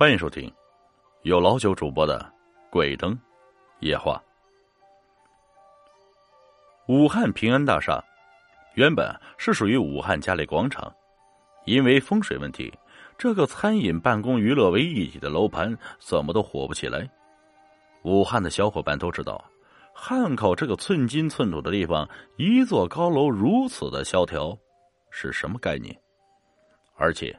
欢迎收听有老九主播的《鬼灯夜话》。武汉平安大厦原本是属于武汉嘉里广场，因为风水问题，这个餐饮、办公、娱乐为一体的楼盘怎么都火不起来。武汉的小伙伴都知道，汉口这个寸金寸土的地方，一座高楼如此的萧条，是什么概念？而且。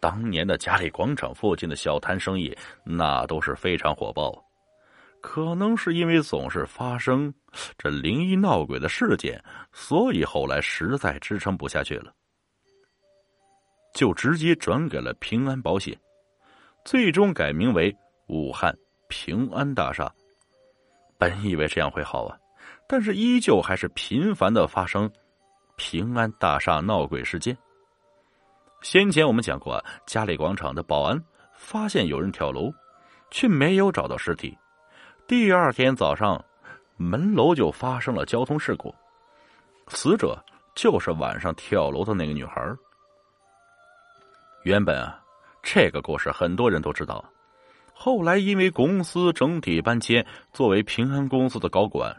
当年的嘉里广场附近的小摊生意，那都是非常火爆。可能是因为总是发生这灵异闹鬼的事件，所以后来实在支撑不下去了，就直接转给了平安保险，最终改名为武汉平安大厦。本以为这样会好啊，但是依旧还是频繁的发生平安大厦闹鬼事件。先前我们讲过，嘉里广场的保安发现有人跳楼，却没有找到尸体。第二天早上，门楼就发生了交通事故，死者就是晚上跳楼的那个女孩。原本啊，这个故事很多人都知道，后来因为公司整体搬迁，作为平安公司的高管，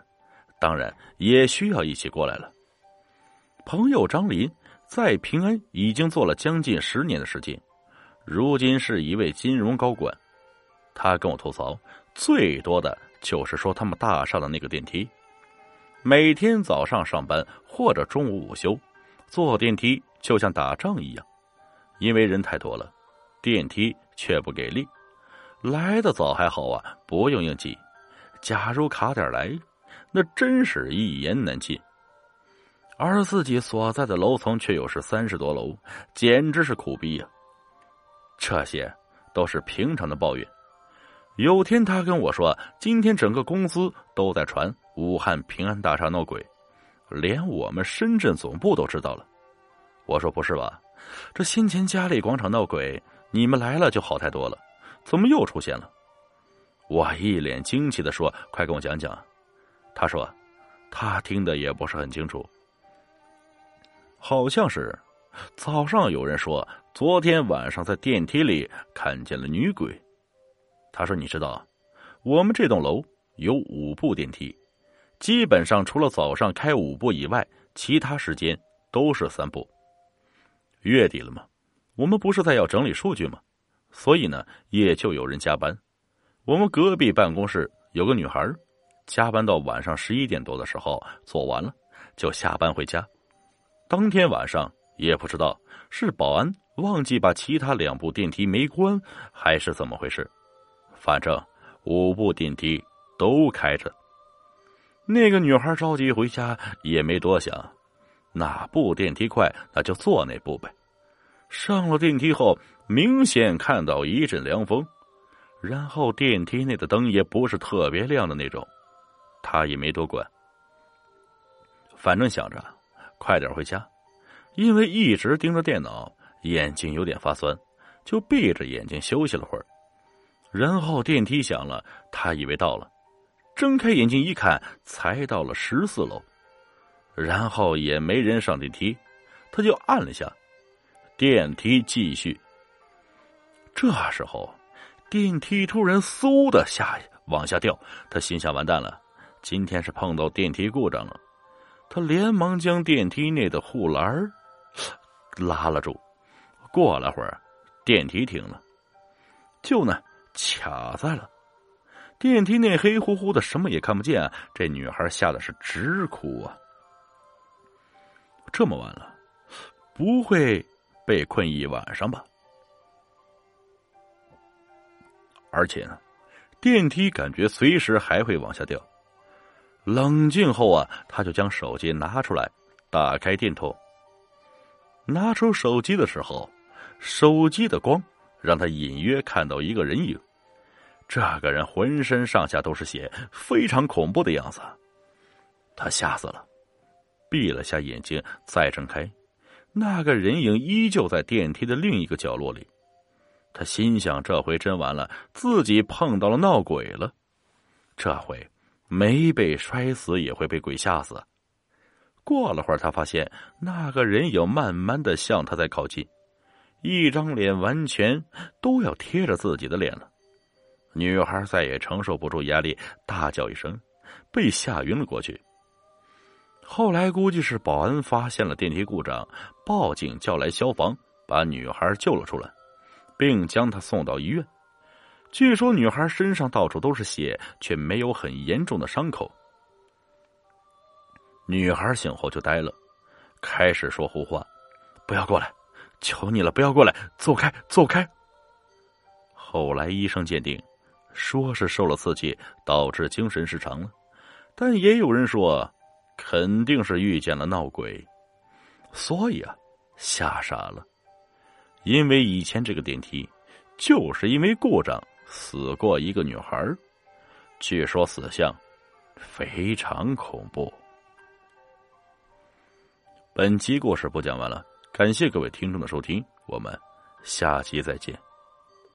当然也需要一起过来了。朋友张林。在平安已经做了将近十年的时间，如今是一位金融高管。他跟我吐槽，最多的就是说他们大厦的那个电梯，每天早上上班或者中午午休，坐电梯就像打仗一样，因为人太多了，电梯却不给力。来的早还好啊，不用应急；假如卡点来，那真是一言难尽。而自己所在的楼层却又是三十多楼，简直是苦逼呀！这些都是平常的抱怨。有天他跟我说，今天整个公司都在传武汉平安大厦闹鬼，连我们深圳总部都知道了。我说不是吧？这先前嘉里广场闹鬼，你们来了就好太多了，怎么又出现了？我一脸惊奇的说：“快跟我讲讲。”他说：“他听的也不是很清楚。”好像是，早上有人说昨天晚上在电梯里看见了女鬼。他说：“你知道，我们这栋楼有五部电梯，基本上除了早上开五部以外，其他时间都是三部。月底了嘛，我们不是在要整理数据吗？所以呢，也就有人加班。我们隔壁办公室有个女孩，加班到晚上十一点多的时候做完了，就下班回家。”当天晚上也不知道是保安忘记把其他两部电梯没关，还是怎么回事，反正五部电梯都开着。那个女孩着急回家也没多想，哪部电梯快那就坐哪部呗。上了电梯后，明显看到一阵凉风，然后电梯内的灯也不是特别亮的那种，她也没多管，反正想着。快点回家，因为一直盯着电脑，眼睛有点发酸，就闭着眼睛休息了会儿。然后电梯响了，他以为到了，睁开眼睛一看，才到了十四楼。然后也没人上电梯，他就按了下，电梯继续。这时候，电梯突然嗖的下往下掉，他心想：完蛋了，今天是碰到电梯故障了。他连忙将电梯内的护栏拉了住。过了会儿，电梯停了，就呢卡在了。电梯内黑乎乎的，什么也看不见。这女孩吓得是直哭啊！这么晚了，不会被困一晚上吧？而且呢，电梯感觉随时还会往下掉。冷静后啊，他就将手机拿出来，打开电筒。拿出手机的时候，手机的光让他隐约看到一个人影。这个人浑身上下都是血，非常恐怖的样子。他吓死了，闭了下眼睛，再睁开，那个人影依旧在电梯的另一个角落里。他心想：这回真完了，自己碰到了闹鬼了。这回。没被摔死也会被鬼吓死。过了会儿，他发现那个人影慢慢的向他在靠近，一张脸完全都要贴着自己的脸了。女孩再也承受不住压力，大叫一声，被吓晕了过去。后来估计是保安发现了电梯故障，报警叫来消防，把女孩救了出来，并将她送到医院。据说女孩身上到处都是血，却没有很严重的伤口。女孩醒后就呆了，开始说胡话：“不要过来，求你了，不要过来，走开，走开。”后来医生鉴定，说是受了刺激导致精神失常了，但也有人说，肯定是遇见了闹鬼，所以啊，吓傻了。因为以前这个电梯，就是因为故障。死过一个女孩，据说死相非常恐怖。本期故事播讲完了，感谢各位听众的收听，我们下集再见。